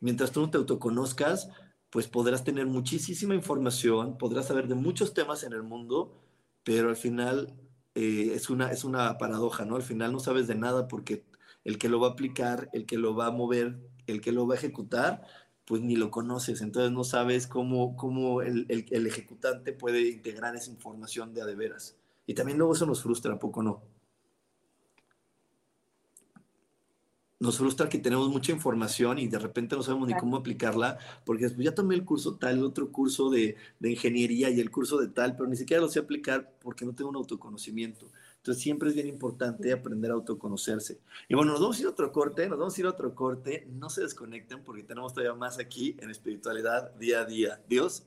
Mientras tú no te autoconozcas, pues podrás tener muchísima información, podrás saber de muchos temas en el mundo, pero al final eh, es, una, es una paradoja, ¿no? Al final no sabes de nada porque el que lo va a aplicar, el que lo va a mover, el que lo va a ejecutar, pues ni lo conoces, entonces no sabes cómo, cómo el, el, ejecutante puede integrar esa información de a de veras. Y también luego eso nos frustra, ¿a poco no? Nos frustra que tenemos mucha información y de repente no sabemos ni cómo aplicarla, porque después ya tomé el curso tal, el otro curso de, de, ingeniería y el curso de tal, pero ni siquiera lo sé aplicar porque no tengo un autoconocimiento. Entonces siempre es bien importante aprender a autoconocerse. Y bueno, nos vamos a ir a otro corte, nos vamos a ir a otro corte, no se desconecten porque tenemos todavía más aquí en espiritualidad día a día. Dios.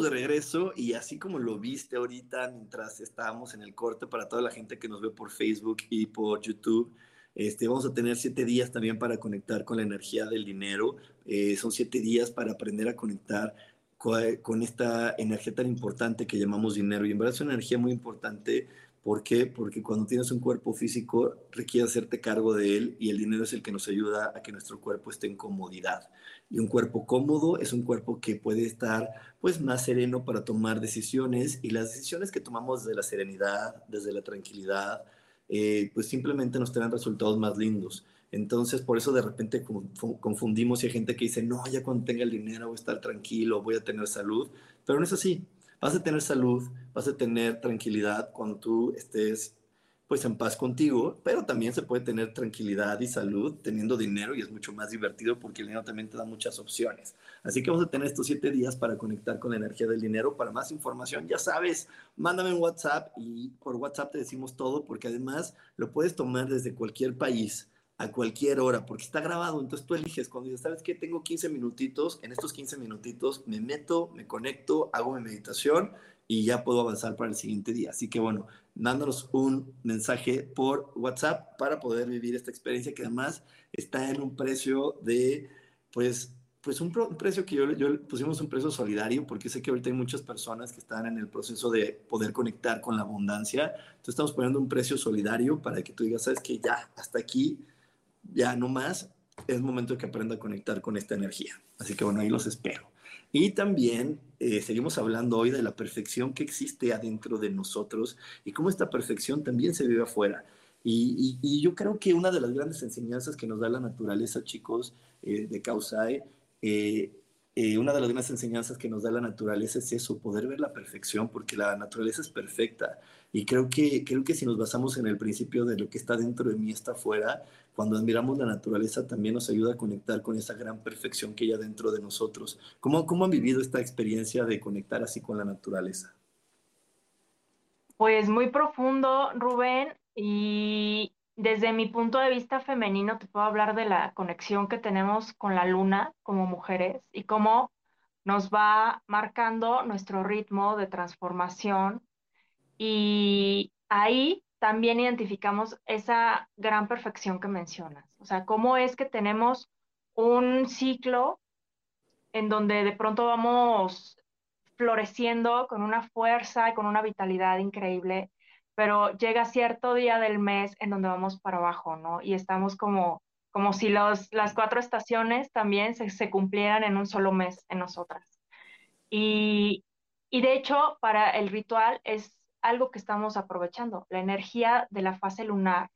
De regreso y así como lo viste ahorita mientras estábamos en el corte para toda la gente que nos ve por Facebook y por YouTube, este, vamos a tener siete días también para conectar con la energía del dinero. Eh, son siete días para aprender a conectar con, esta energía tan importante que llamamos dinero. Y en verdad es una energía muy importante. ¿Por qué? Porque cuando tienes un cuerpo físico requiere hacerte cargo de él y el dinero es el que nos ayuda a que nuestro cuerpo esté en comodidad. Y un cuerpo cómodo es un cuerpo que puede estar pues más sereno para tomar decisiones y las decisiones que tomamos desde la serenidad, desde la tranquilidad, eh, pues simplemente nos traen resultados más lindos. Entonces, por eso de repente confundimos y hay gente que dice, no, ya cuando tenga el dinero voy a estar tranquilo, voy a tener salud, pero no es así. Vas a tener salud, vas a tener tranquilidad cuando tú estés pues en paz contigo, pero también se puede tener tranquilidad y salud teniendo dinero y es mucho más divertido porque el dinero también te da muchas opciones. Así que vamos a tener estos siete días para conectar con la energía del dinero. Para más información, ya sabes, mándame un WhatsApp y por WhatsApp te decimos todo porque además lo puedes tomar desde cualquier país a cualquier hora, porque está grabado, entonces tú eliges, cuando dices, ¿sabes qué? Tengo 15 minutitos, en estos 15 minutitos me meto, me conecto, hago mi meditación y ya puedo avanzar para el siguiente día. Así que bueno, dándonos un mensaje por WhatsApp para poder vivir esta experiencia que además está en un precio de, pues, pues un, precio que yo, yo pusimos un precio solidario porque sé que ahorita hay muchas personas que están en el proceso de poder conectar con la abundancia. Entonces estamos poniendo un precio solidario para que tú digas, sabes que ya, hasta aquí, ya no más, es momento que aprenda a conectar con esta energía. Así que bueno, ahí los espero. Y también eh, seguimos hablando hoy de la perfección que existe adentro de nosotros y cómo esta perfección también se vive afuera. Y, yo creo que una de las grandes enseñanzas que nos da la naturaleza, chicos, eh, de Causae, eh, una de las grandes enseñanzas que nos da la naturaleza es eso, poder ver la perfección, porque la naturaleza es perfecta. Y creo que, creo que si nos basamos en el principio de lo que está dentro de mí está afuera, cuando admiramos la naturaleza también nos ayuda a conectar con esa gran perfección que hay dentro de nosotros. ¿Cómo, cómo han vivido esta experiencia de conectar así con la naturaleza? Pues muy profundo, Rubén, y desde mi punto de vista femenino te puedo hablar de la conexión que tenemos con la luna como mujeres y cómo nos va marcando nuestro ritmo de transformación. Y ahí también identificamos esa gran perfección que mencionas. O sea, cómo es que tenemos un ciclo en donde de pronto vamos floreciendo con una fuerza y con una vitalidad increíble, pero llega cierto día del mes en donde vamos para abajo, ¿no? Y estamos como, como si los, las cuatro estaciones también se, se cumplieran en un solo mes en nosotras. Y, y de hecho, para el ritual es algo que estamos aprovechando, la energía de la fase lunar,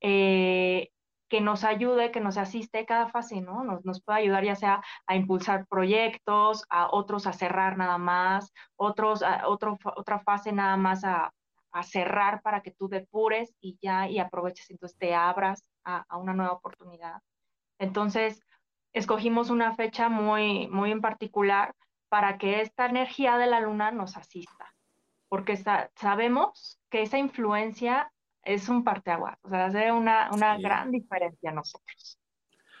eh, que nos ayude, que nos asiste cada fase, ¿no? Nos, nos, puede ayudar ya sea a impulsar proyectos, a otros a cerrar nada más, otros a otro, otra fase nada más a, cerrar para que tú depures y ya y aproveches, entonces te abras a, a una nueva oportunidad. Entonces, escogimos una fecha muy, muy en particular para que esta energía de la luna nos asista porque sabemos que esa influencia es un parteaguas, o sea, hace una, una gran diferencia a nosotros.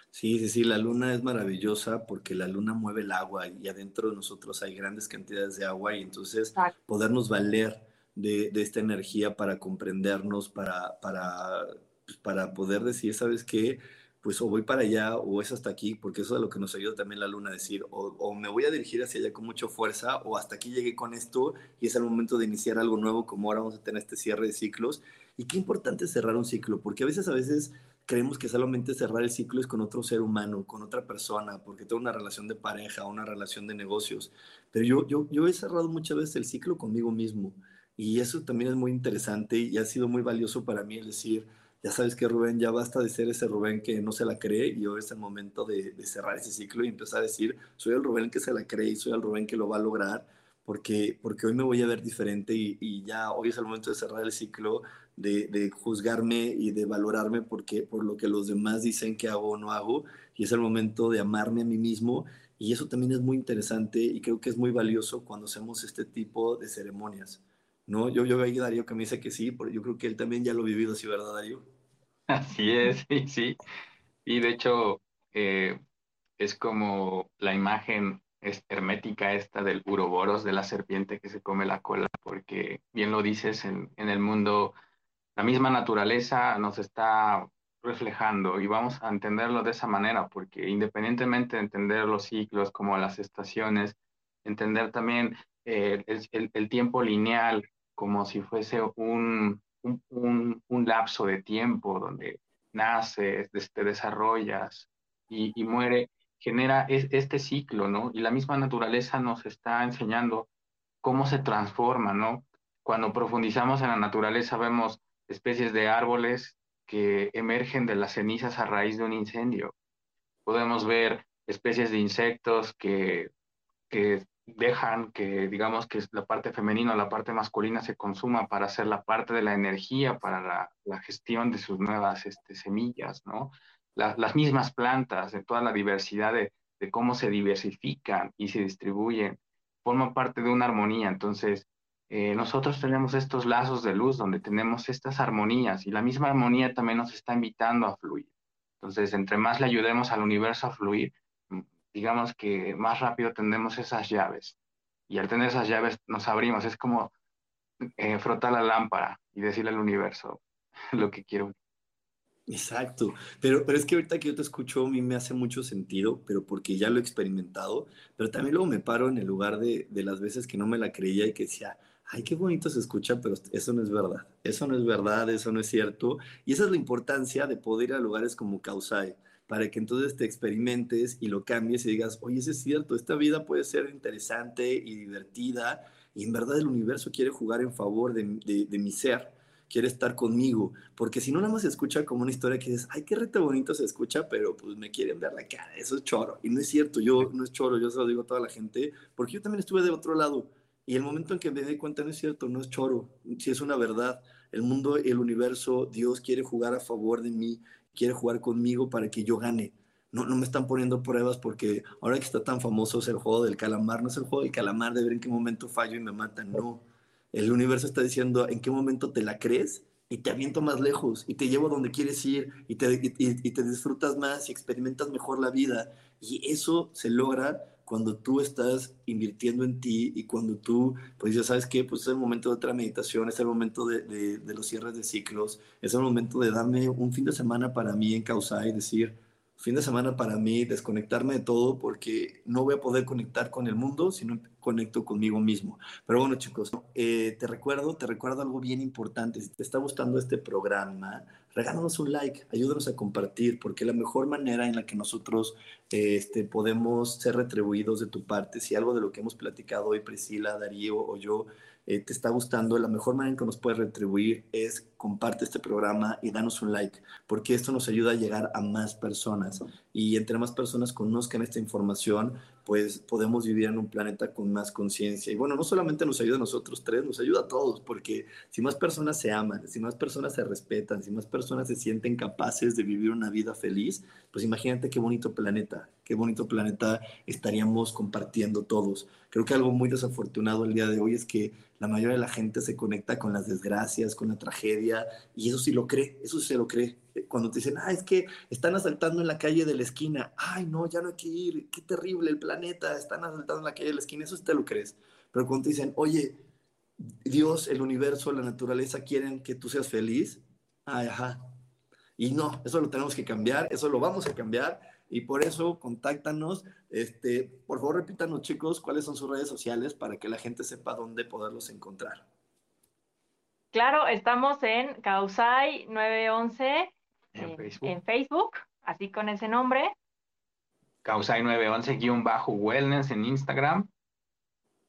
Sí, sí, sí, la luna es maravillosa porque la luna mueve el agua y adentro de nosotros hay grandes cantidades de agua y entonces podernos valer de, de, esta energía para comprendernos, para, para, pues, para poder decir, ¿sabes qué? Pues o voy para allá o es hasta aquí, porque eso es lo que nos ayuda también la luna a decir, o, o me voy a dirigir hacia allá con mucha fuerza o hasta aquí llegué con esto y es el momento de iniciar algo nuevo como ahora vamos a tener este cierre de ciclos. Y qué importante cerrar un ciclo, porque a veces, a veces creemos que solamente cerrar el ciclo es con otro ser humano, con otra persona, porque tengo una relación de pareja, una relación de negocios. Pero yo, yo, yo he cerrado muchas veces el ciclo conmigo mismo. Y eso también es muy interesante y ha sido muy valioso para mí el decir, ya sabes que Rubén, ya basta de ser ese Rubén que no se la cree y hoy es el momento de, cerrar ese ciclo y empezar a decir, soy el Rubén que se la cree y soy el Rubén que lo va a lograr porque, porque hoy me voy a ver diferente y, ya hoy es el momento de cerrar el ciclo de, juzgarme y de valorarme porque, por lo que los demás dicen que hago o no hago, y es el momento de amarme a mí mismo, y eso también es muy interesante y creo que es muy valioso cuando hacemos este tipo de ceremonias. ¿no? Yo, yo veo a Darío que me dice que sí, pero yo creo que él también ya lo ha vivido así, ¿verdad, Darío? Así es, sí, sí. Y de hecho, eh, es como la imagen hermética esta del uroboros, de la serpiente que se come la cola, porque bien lo dices, en, en el mundo la misma naturaleza nos está reflejando y vamos a entenderlo de esa manera, porque independientemente de entender los ciclos como las estaciones, entender también eh, el, tiempo lineal como si fuese un, un, un, lapso de tiempo donde naces, te desarrollas y, y muere, genera este ciclo, ¿no? Y la misma naturaleza nos está enseñando cómo se transforma, ¿no? Cuando profundizamos en la naturaleza vemos especies de árboles que emergen de las cenizas a raíz de un incendio. Podemos ver especies de insectos que, que dejan que, digamos, que la parte femenina o la parte masculina se consuma para hacer la parte de la energía para la, gestión de sus nuevas este, semillas, ¿no? las mismas plantas, de toda la diversidad de, de cómo se diversifican y se distribuyen, forman parte de una armonía. Entonces, eh, nosotros tenemos estos lazos de luz donde tenemos estas armonías y la misma armonía también nos está invitando a fluir. Entonces, entre más le ayudemos al universo a fluir, digamos que más rápido tendremos esas llaves. Y al tener esas llaves nos abrimos. Es como eh, frotar la lámpara y decirle al universo lo que quiero. Exacto, pero, pero es que ahorita que yo te escucho a mí me hace mucho sentido, pero porque ya lo he experimentado, pero también luego me paro en el lugar de, de las veces que no me la creía y que decía, ay, qué bonito se escucha, pero eso no es verdad, eso no es verdad, eso no es cierto. Y esa es la importancia de poder ir a lugares como Causai, para que entonces te experimentes y lo cambies y digas, oye, eso es cierto, esta vida puede ser interesante y divertida, y en verdad el universo quiere jugar en favor de, mi ser, quiere estar conmigo, porque si no nada más se escucha como una historia que dices, ay, qué rete bonito se escucha, pero pues me quieren ver la cara, eso es choro, y no es cierto, yo no es choro, yo se lo digo a toda la gente, porque yo también estuve del otro lado, y el momento en que me di cuenta no es cierto, no es choro, si es una verdad. El mundo, el universo, Dios quiere jugar a favor de mí, quiere jugar conmigo para que yo gane. No, no me están poniendo pruebas porque ahora que está tan famoso es el juego del calamar, no es el juego del calamar de ver en qué momento fallo y me matan, no. El universo está diciendo en qué momento te la crees y te aviento más lejos y te llevo donde quieres ir y te disfrutas más y experimentas mejor la vida. Y eso se logra cuando tú estás invirtiendo en ti y cuando tú, pues ya sabes que pues es el momento de otra meditación, es el momento de, los cierres de ciclos, es el momento de darme un fin de semana para mí en causa y decir, fin de semana para mí, desconectarme de todo porque no voy a poder conectar con el mundo si no conecto conmigo mismo. Pero bueno, chicos, eh, te recuerdo, te recuerdo algo bien importante. Si te está gustando este programa, regálanos un like, ayúdanos a compartir, porque la mejor manera en la que nosotros este, podemos ser retribuidos de tu parte, si algo de lo que hemos platicado hoy, Priscila, Darío o yo, eh, te está gustando, la mejor manera en que nos puedes retribuir es comparte este programa y danos un like, porque esto nos ayuda a llegar a más personas. Y entre más personas conozcan esta información, pues podemos vivir en un planeta con más conciencia. Y bueno, no solamente nos ayuda a nosotros tres, nos ayuda a todos, porque si más personas se aman, si más personas se respetan, si más personas se sienten capaces de vivir una vida feliz, pues imagínate qué bonito planeta, qué bonito planeta estaríamos compartiendo todos. Creo que algo muy desafortunado el día de hoy es que la mayoría de la gente se conecta con las desgracias, con la tragedia, y eso sí lo cree, eso sí se lo cree. Cuando te dicen, ah, es que están asaltando en la calle de la esquina, ay, no, ya no hay que ir, qué terrible el planeta, están asaltando en la calle de la esquina, eso sí te lo crees. Pero cuando te dicen, oye, Dios, el universo, la naturaleza quieren que tú seas feliz, ay, ajá. Y no, eso lo tenemos que cambiar, eso lo vamos a cambiar y por eso contáctanos. Este, por favor, repítanos, chicos, cuáles son sus redes sociales para que la gente sepa dónde poderlos encontrar. Claro, estamos en Causai 911 en, Facebook. así con ese nombre. Causai 911-wellness en Instagram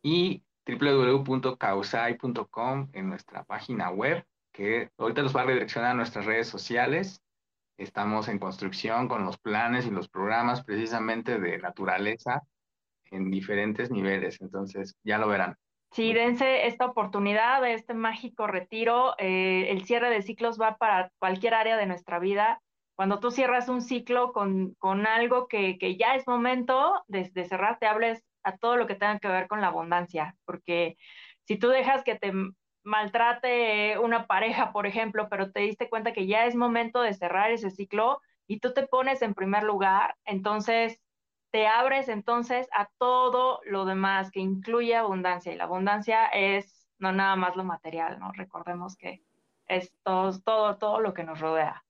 y www.causai.com en nuestra página web, que ahorita los va a redireccionar a nuestras redes sociales Estamos en construcción con los planes y los programas precisamente de naturaleza en diferentes niveles, entonces ya lo verán. Sí, dense esta oportunidad de este mágico retiro. Eh, el cierre de ciclos va para cualquier área de nuestra vida. Cuando tú cierras un ciclo con, con algo que, que, ya es momento de, de cerrar, te hables a todo lo que tenga que ver con la abundancia, porque si tú dejas que te maltrate una pareja, por ejemplo, pero te diste cuenta que ya es momento de cerrar ese ciclo y tú te pones en primer lugar, entonces te abres entonces a todo lo demás que incluye abundancia y la abundancia es no nada más lo material, ¿no? Recordemos que es todo, todo, todo lo que nos rodea.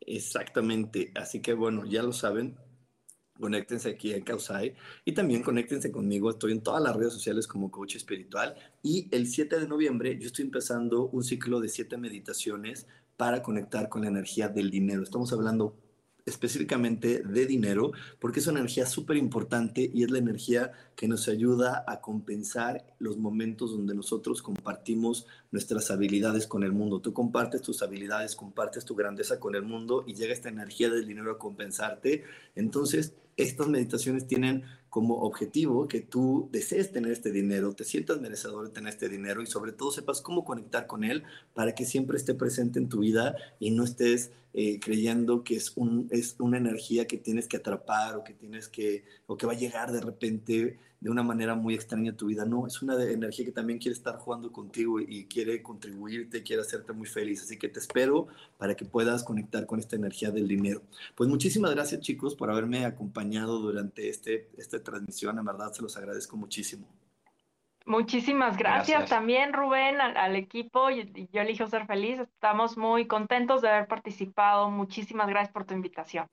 Exactamente, así que bueno, ya lo saben, conéctense aquí en Causai y también conéctense conmigo. Estoy en todas las redes sociales como coach espiritual y el 7 de noviembre yo estoy empezando un ciclo de siete meditaciones para conectar con la energía del dinero. Estamos hablando específicamente de dinero, porque es una energía súper importante y es la energía que nos ayuda a compensar los momentos donde nosotros compartimos nuestras habilidades con el mundo. Tú compartes tus habilidades, compartes tu grandeza con el mundo y llega esta energía del dinero a compensarte. Entonces, estas meditaciones tienen como objetivo que tú desees tener este dinero, te sientas merecedor de tener este dinero y sobre todo sepas cómo conectar con él para que siempre esté presente en tu vida y no estés eh, creyendo que es, un, es una energía que tienes que atrapar o que tienes que, o que va a llegar de repente de una manera muy extraña a tu vida. No, es una energía que también quiere estar jugando contigo y quiere contribuirte, quiere hacerte muy feliz. Así que te espero para que puedas conectar con esta energía del dinero. Pues muchísimas gracias chicos por haberme acompañado durante este, esta transmisión. En verdad se los agradezco muchísimo. Muchísimas gracias, también, Rubén, al, equipo. Yo, yo elijo ser feliz. Estamos muy contentos de haber participado. Muchísimas gracias por tu invitación.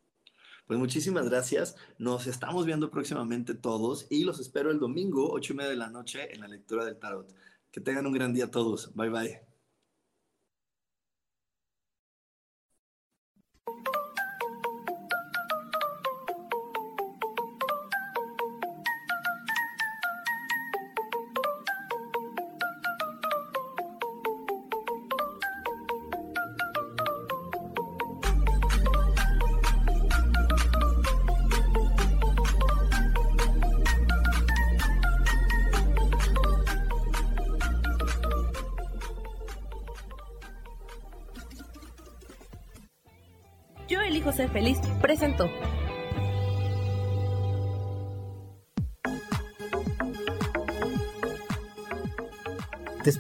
Pues muchísimas gracias. Nos estamos viendo próximamente todos y los espero el domingo, ocho y media de la noche, en la lectura del tarot. Que tengan un gran día todos. Bye bye.